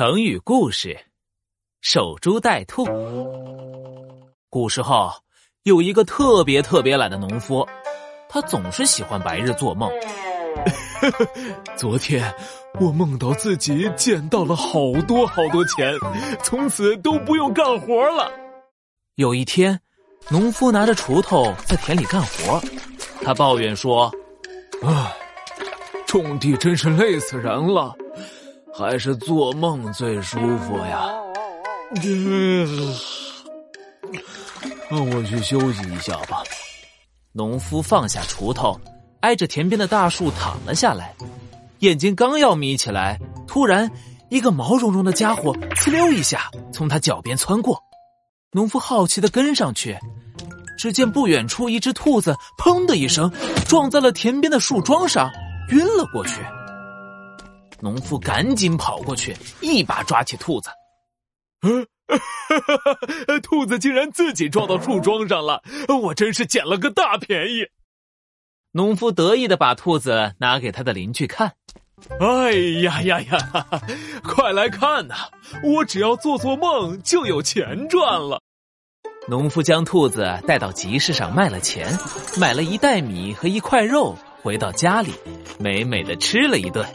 成语故事：守株待兔。古时候有一个特别特别懒的农夫，他总是喜欢白日做梦。昨天我梦到自己捡到了好多好多钱，从此都不用干活了。有一天，农夫拿着锄头在田里干活，他抱怨说：“唉，种地真是累死人了。”还是做梦最舒服呀！让我去休息一下吧。农夫放下锄头，挨着田边的大树躺了下来，眼睛刚要眯起来，突然一个毛茸茸的家伙呲溜一下从他脚边窜过。农夫好奇的跟上去，只见不远处一只兔子“砰”的一声撞在了田边的树桩上，晕了过去。农夫赶紧跑过去，一把抓起兔子。嗯，兔子竟然自己撞到树桩上了，我真是捡了个大便宜。农夫得意的把兔子拿给他的邻居看。哎呀呀呀！快来看呐，我只要做做梦就有钱赚了。农夫将兔子带到集市上卖了钱，买了一袋米和一块肉，回到家里，美美的吃了一顿。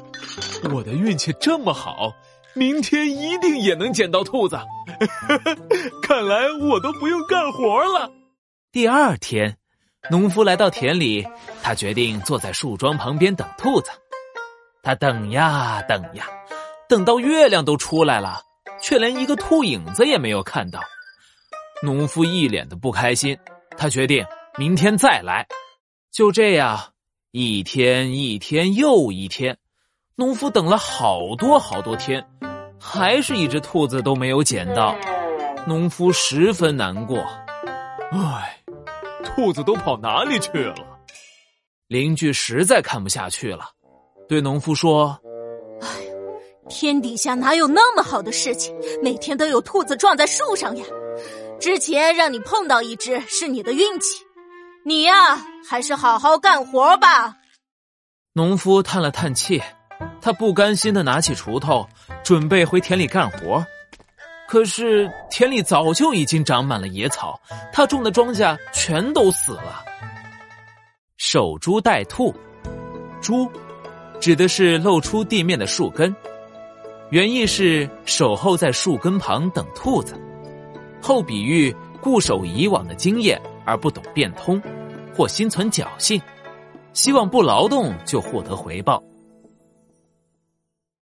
我的运气这么好，明天一定也能捡到兔子。看来我都不用干活了。第二天，农夫来到田里，他决定坐在树桩旁边等兔子。他等呀等呀，等到月亮都出来了，却连一个兔影子也没有看到。农夫一脸的不开心，他决定明天再来。就这样，一天一天又一天。农夫等了好多好多天，还是一只兔子都没有捡到，农夫十分难过。唉，兔子都跑哪里去了？邻居实在看不下去了，对农夫说：“哎，天底下哪有那么好的事情？每天都有兔子撞在树上呀！之前让你碰到一只是你的运气，你呀，还是好好干活吧。”农夫叹了叹气。他不甘心的拿起锄头，准备回田里干活，可是田里早就已经长满了野草，他种的庄稼全都死了。守株待兔，株指的是露出地面的树根，原意是守候在树根旁等兔子，后比喻固守以往的经验而不懂变通，或心存侥幸，希望不劳动就获得回报。